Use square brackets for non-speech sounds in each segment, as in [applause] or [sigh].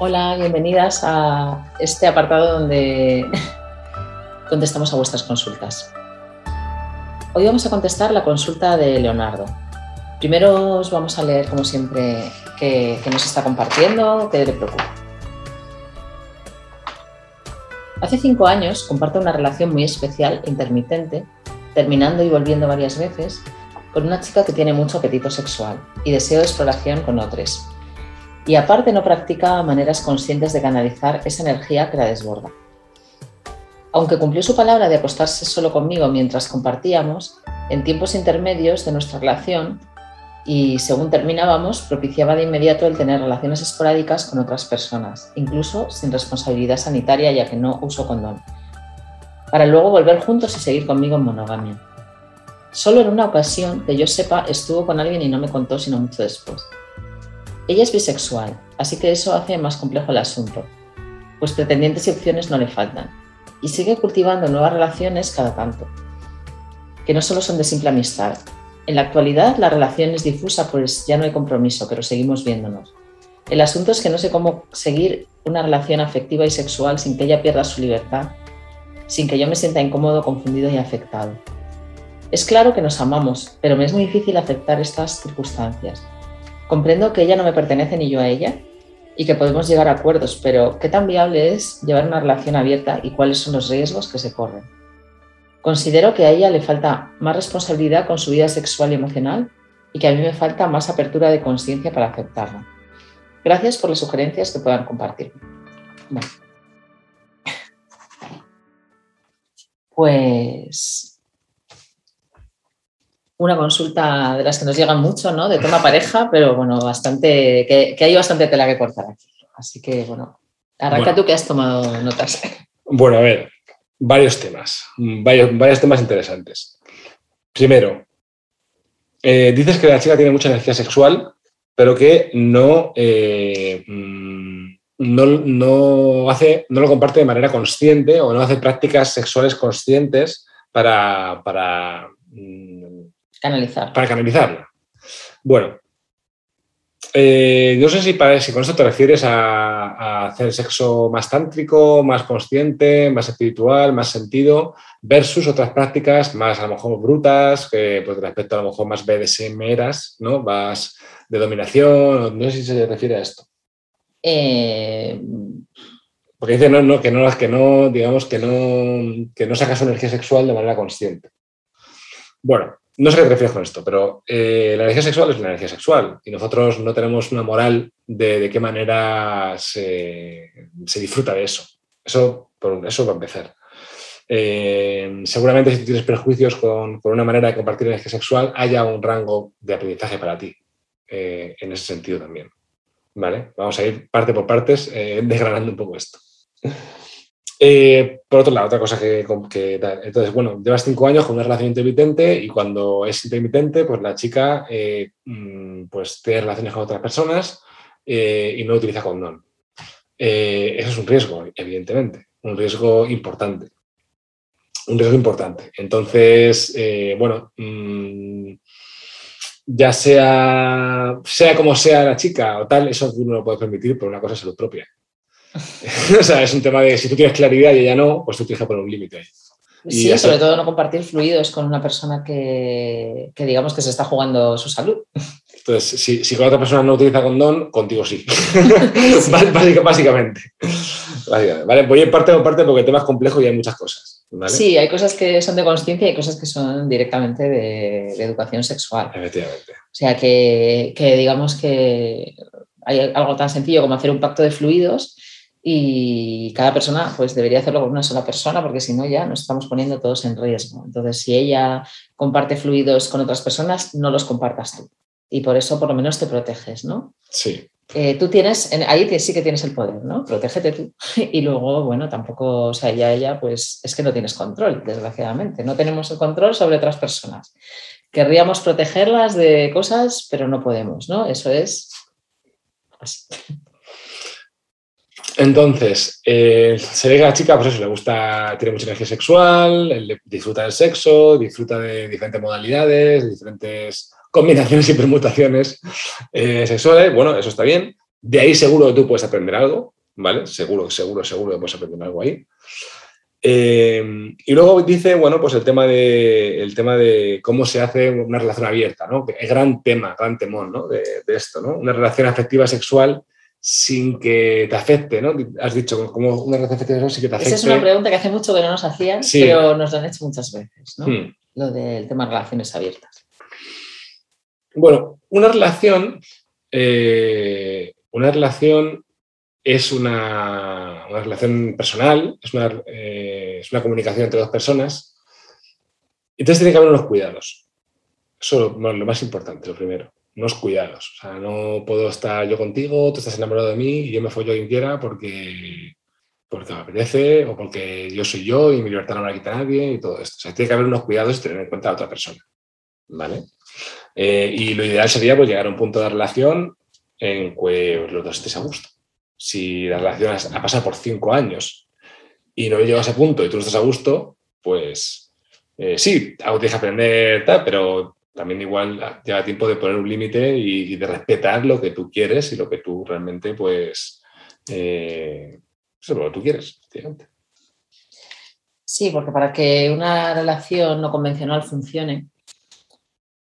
Hola, bienvenidas a este apartado donde [laughs] contestamos a vuestras consultas. Hoy vamos a contestar la consulta de Leonardo. Primero os vamos a leer, como siempre, qué, nos está compartiendo, qué le preocupa. Hace cinco años comparto una relación muy especial, intermitente, terminando y volviendo varias veces, con una chica que tiene mucho apetito sexual y deseo de exploración con otros, y aparte no practica maneras conscientes de canalizar esa energía que la desborda. Aunque cumplió su palabra de acostarse solo conmigo mientras compartíamos, en tiempos intermedios de nuestra relación y según terminábamos, propiciaba de inmediato el tener relaciones esporádicas con otras personas, incluso sin responsabilidad sanitaria ya que no uso condón, para luego volver juntos y seguir conmigo en monogamia. Solo en una ocasión, que yo sepa, estuvo con alguien y no me contó sino mucho después. Ella es bisexual, así que eso hace más complejo el asunto, pues pretendientes y opciones no le faltan, y sigue cultivando nuevas relaciones cada tanto, que no solo son de simple amistad. En la actualidad la relación es difusa, pues ya no hay compromiso, pero seguimos viéndonos. El asunto es que no sé cómo seguir una relación afectiva y sexual sin que ella pierda su libertad, sin que yo me sienta incómodo, confundido y afectado. Es claro que nos amamos, pero me es muy difícil aceptar estas circunstancias. Comprendo que ella no me pertenece ni yo a ella y que podemos llegar a acuerdos, pero ¿qué tan viable es llevar una relación abierta y cuáles son los riesgos que se corren? Considero que a ella le falta más responsabilidad con su vida sexual y emocional y que a mí me falta más apertura de conciencia para aceptarla. Gracias por las sugerencias que puedan compartir. [laughs] Pues una consulta de las que nos llegan mucho, ¿no? De tema pareja, pero bueno, bastante, que, hay bastante tela que cortar aquí. Así que, bueno, arranca tú que has tomado notas. Bueno, a ver, varios temas, varios, varios temas interesantes. Primero, eh, dices que la chica tiene mucha energía sexual, pero que no, eh, mm, no, no, hace, no lo comparte de manera consciente o no hace prácticas sexuales conscientes para, para Canalizar. Para canalizarla. Bueno, eh, no sé si, si, con esto te refieres a, hacer sexo más tántrico, más consciente, más espiritual, más sentido, versus otras prácticas más a lo mejor brutas, que pues respecto a lo mejor más BDSM ¿no? Más de dominación, no sé si se refiere a esto. Eh, Porque dice no, no, que no, que no, digamos, que no, que no saca su energía sexual de manera consciente. Bueno, no sé qué te refieres con esto, pero eh, la energía sexual es una energía sexual y nosotros no tenemos una moral de, de qué manera se, disfruta de eso. Eso, por, eso va a empezar. Eh, seguramente si tienes prejuicios con, una manera de compartir energía sexual, haya un rango de aprendizaje para ti eh, en ese sentido también. ¿Vale? Vamos a ir parte por partes [laughs] desgranando un poco esto. Eh, por otro lado, otra cosa que, Entonces, bueno, llevas cinco años con una relación intermitente y cuando es intermitente, pues la chica eh, mm, pues tiene relaciones con otras personas eh, y no utiliza condón. eso es un riesgo, evidentemente, un riesgo importante. Un riesgo importante. Entonces, bueno, mm, ya sea, sea como sea la chica o tal, eso uno lo puede permitir por una cosa de salud propia. [laughs] o sea, es un tema de si tú tienes claridad y ella no, pues tú tienes que poner un límite ahí. Sí, sobre todo no compartir fluidos con una persona que, digamos que se está jugando su salud. Entonces, si, si con otra persona no utiliza condón, contigo sí. [laughs] [laughs] Básicamente. Vale, voy en parte por parte porque el tema es complejo y hay muchas cosas. Sí, hay cosas que son de conciencia y hay cosas que son directamente de, educación sexual. Efectivamente. O sea, que, que digamos que hay algo tan sencillo como hacer un pacto de fluidos y cada persona pues debería hacerlo con una sola persona porque si no ya nos estamos poniendo todos en riesgo. Entonces, si ella comparte fluidos con otras personas, no los compartas tú. Y por eso por lo menos te proteges, ¿no? Sí. Eh, tú tienes, ahí sí que tienes el poder, ¿no? Protégete tú. [laughs] Y luego, bueno, tampoco, o sea, ya ella, pues es que no tienes control, desgraciadamente. No tenemos el control sobre otras personas. Querríamos protegerlas de cosas, pero no podemos, ¿no? Eso es así. Entonces, eh, se ve que a la chica, pues eso, le gusta, tiene mucha energía sexual, disfruta del sexo, disfruta de diferentes modalidades, diferentes combinaciones y permutaciones eh, sexuales. Bueno, eso está bien. De ahí seguro que tú puedes aprender algo, ¿vale? Seguro, seguro, seguro que puedes aprender algo ahí. Eh, y luego dice, bueno, pues el tema, de, el tema de cómo se hace una relación abierta, ¿no? Es gran tema, gran temón, ¿no? De, esto, ¿no? Una relación afectiva sexual sin que te afecte, ¿no? Has dicho, como una relación afectiva sexual sin que te afecte. Esa es una pregunta que hace mucho que no nos hacían, pero nos lo han hecho muchas veces, ¿no? Hmm. Lo del tema de relaciones abiertas. Bueno, una relación, eh, una relación es una, relación personal, eh, es una, comunicación entre dos personas. Entonces tiene que haber unos cuidados. Eso es lo, más importante, lo primero. Unos cuidados. O sea, no puedo estar yo contigo, tú estás enamorado de mí y yo me follo a quien quiera porque, porque me apetece o porque yo soy yo y mi libertad no me la quita nadie y todo esto. O sea, tiene que haber unos cuidados y tener en cuenta a otra persona. ¿Vale? Eh, y lo ideal sería pues, llegar a un punto de relación en que los dos estéis a gusto si la relación ha pasado por cinco años y no llega a ese punto y tú no estás a gusto, pues eh, sí, algo tienes que aprender, pero también igual lleva tiempo de poner un límite y, de respetar lo que tú quieres y lo que tú realmente, pues, eh, eso lo que tú quieres. Sí, porque para que una relación no convencional funcione,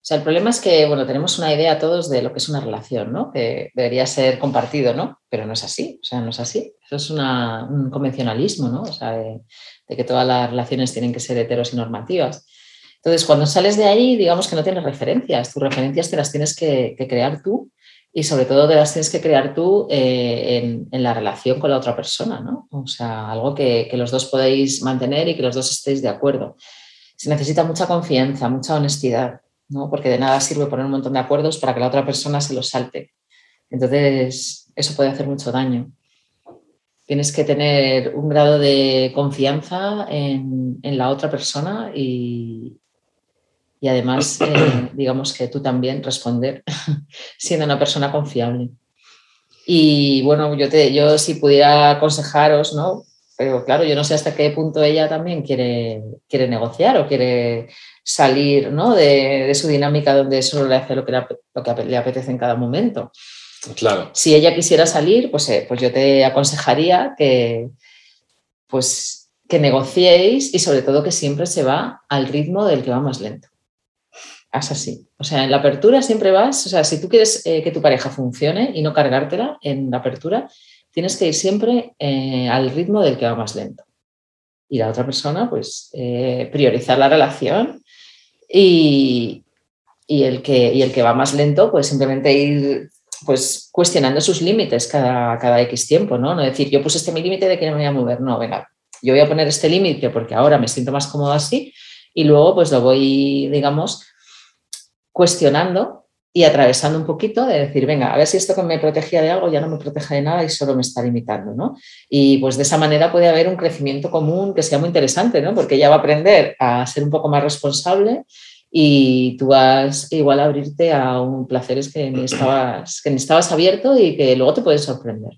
o sea, el problema es que, bueno, tenemos una idea todos de lo que es una relación, ¿no? Que debería ser compartido, ¿no? Pero no es así, o sea, no es así. Eso es un convencionalismo, ¿no? O sea, de, que todas las relaciones tienen que ser heteros y normativas. Entonces, cuando sales de ahí, digamos que no tienes referencias. Tus referencias te las tienes que, crear tú y sobre todo te las tienes que crear tú eh, en, la relación con la otra persona, ¿no? O sea, algo que, los dos podéis mantener y que los dos estéis de acuerdo. Se necesita mucha confianza, mucha honestidad porque de nada sirve poner un montón de acuerdos para que la otra persona se los salte. Entonces, eso puede hacer mucho daño. Tienes que tener un grado de confianza en, la otra persona y, y además, [coughs] eh, digamos que tú también responder [laughs] siendo una persona confiable. Y bueno, yo, te, yo si pudiera aconsejaros, ¿no? Pero claro, yo no sé hasta qué punto ella también quiere, quiere negociar o quiere salir ¿no? de, su dinámica donde solo le hace lo que, le, apetece en cada momento. Claro. Si ella quisiera salir, pues, eh, pues yo te aconsejaría que, pues, que negociéis y sobre todo que siempre se va al ritmo del que va más lento. Haz así. O sea, en la apertura siempre vas, o sea, si tú quieres eh, que tu pareja funcione y no cargártela en la apertura, tienes que ir siempre eh, al ritmo del que va más lento. Y la otra persona, pues, priorizar la relación y, el que, y el que va más lento, pues simplemente ir pues cuestionando sus límites cada, cada X tiempo, ¿no? No decir, yo puse este mi límite de que no me voy a mover, no, venga, yo voy a poner este límite porque ahora me siento más cómodo así y luego pues lo voy, digamos, cuestionando y atravesando un poquito de decir, venga, a ver si esto que me protegía de algo ya no me protege de nada y solo me está limitando, ¿no? Y pues de esa manera puede haber un crecimiento común que sea muy interesante, ¿no? Porque ella va a aprender a ser un poco más responsable y tú vas igual a abrirte a un placeres que ni estabas, que ni estabas abierto y que luego te puedes sorprender.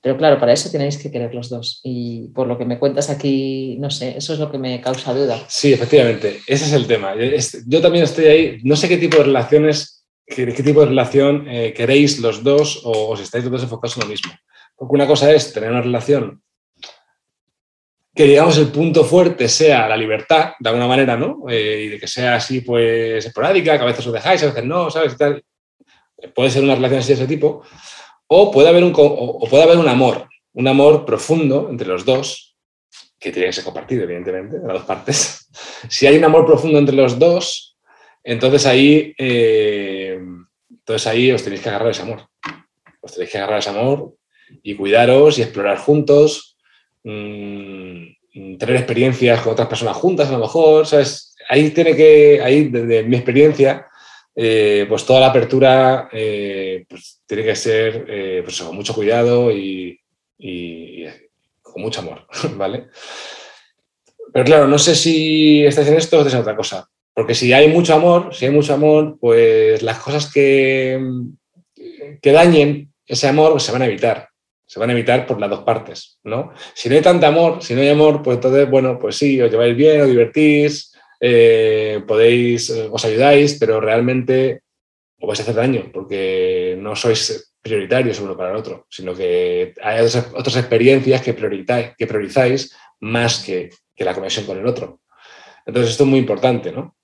Pero claro, para eso tenéis que querer los dos. Y por lo que me cuentas aquí, no sé, eso es lo que me causa duda. Sí, efectivamente, ese es el tema. Yo también estoy ahí, no sé qué tipo de relaciones qué, tipo de relación eh, queréis los dos o os estáis los dos enfocados en lo mismo. Porque una cosa es tener una relación que, digamos, el punto fuerte sea la libertad, de alguna manera, ¿no? Eh, y de que sea así, pues, esporádica, que a veces os dejáis, a veces no, ¿sabes? Puede ser una relación así de ese tipo. O puede haber un, o puede haber un amor, un amor profundo entre los dos, que tiene que ser compartido, evidentemente, de las dos partes. [laughs] Si hay un amor profundo entre los dos, entonces ahí, eh, entonces ahí os tenéis que agarrar ese amor. Os tenéis que agarrar ese amor y cuidaros y explorar juntos, mm, tener experiencias con otras personas juntas a lo mejor, ¿sabes? Ahí tiene que, ahí desde mi experiencia, eh, pues toda la apertura eh, pues tiene que ser pues con mucho cuidado y, y, con mucho amor, [laughs] ¿vale? Pero claro, no sé si estáis en esto o estáis en otra cosa. Porque si hay mucho amor, si hay mucho amor, pues las cosas que, que dañen ese amor se van a evitar. Se van a evitar por las dos partes, ¿no? Si no hay tanto amor, si no hay amor, pues entonces, bueno, pues sí, os lleváis bien, os divertís, eh, podéis, os ayudáis, pero realmente os vais a hacer daño porque no sois prioritarios uno para el otro, sino que hay otras, experiencias que, que priorizáis más que, la conexión con el otro. Entonces esto es muy importante, ¿no?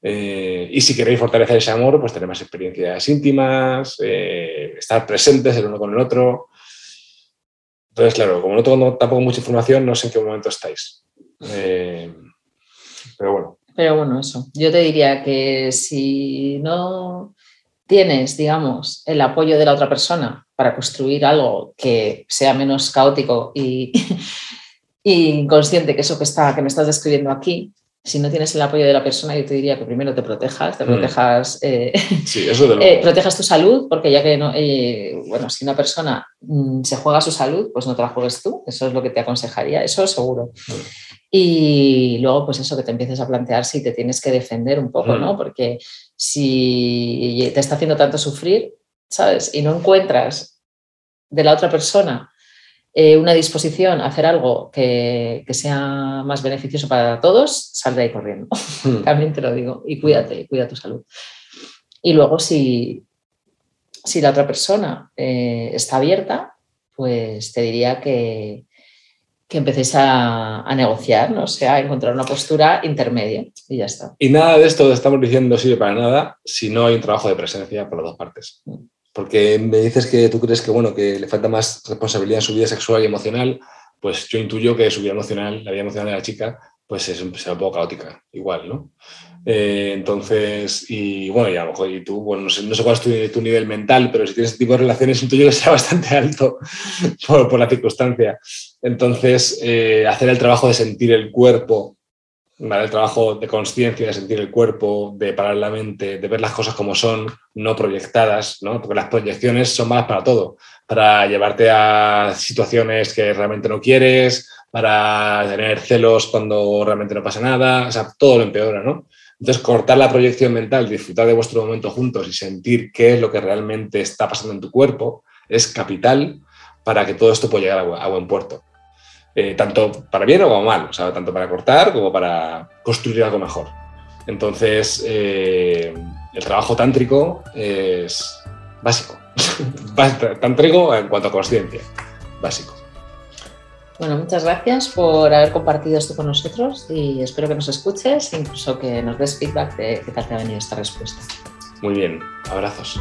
Eh, y si queréis fortalecer ese amor, pues tener más experiencias íntimas, eh, estar presentes el uno con el otro. Entonces, claro, como no tengo tampoco mucha información, no sé en qué momento estáis. Eh, pero bueno. Eso. Yo te diría que si no tienes, digamos, el apoyo de la otra persona para construir algo que sea menos caótico y, [laughs] y consciente que eso que, está, que me estás describiendo aquí, si no tienes el apoyo de la persona, yo te diría que primero te protejas, te mm. protejas, eh, [laughs] eh, protejas tu salud, porque ya que no, eh, bueno, si una persona mm, se juega su salud, pues no te la juegues tú, eso es lo que te aconsejaría, eso seguro. Mm. Y luego, pues eso, que te empieces a plantear si te tienes que defender un poco, ¿no? Porque si te está haciendo tanto sufrir, ¿sabes? Y no encuentras de la otra persona eh, una disposición a hacer algo que, sea más beneficioso para todos, sal de ahí corriendo. Hmm. [laughs] También te lo digo. Y cuídate, cuida tu salud. Y luego, si, si la otra persona eh, está abierta, pues te diría que, que empecéis a, negociar, ¿no? o sea, a encontrar una postura intermedia y ya está. Y nada de esto que estamos diciendo sirve para nada si no hay un trabajo de presencia por las dos partes. Porque me dices que tú crees que, bueno, que le falta más responsabilidad en su vida sexual y emocional, pues yo intuyo que su vida emocional, la vida emocional de la chica, pues es, un poco caótica, igual, ¿no? Eh, entonces, y bueno, y a lo mejor y tú, bueno, no sé, cuál es tu, nivel mental, pero si tienes este tipo de relaciones, intuyo que sea [laughs] bastante alto por, la circunstancia. Entonces, eh, hacer el trabajo de sentir el cuerpo el trabajo de conciencia, de sentir el cuerpo, de parar la mente, de ver las cosas como son, no proyectadas, ¿no? porque las proyecciones son malas para todo, para llevarte a situaciones que realmente no quieres, para tener celos cuando realmente no pasa nada, o sea, todo lo empeora, ¿no? Entonces, cortar la proyección mental, disfrutar de vuestro momento juntos y sentir qué es lo que realmente está pasando en tu cuerpo es capital para que todo esto pueda llegar a buen puerto. Eh, tanto para bien o para mal, o sea, tanto para cortar como para construir algo mejor. Entonces, eh, el trabajo tántrico es básico. [laughs] tántrico en cuanto a conciencia, básico. Bueno, muchas gracias por haber compartido esto con nosotros y espero que nos escuches e incluso que nos des feedback de qué tal te ha venido esta respuesta. Muy bien, abrazos.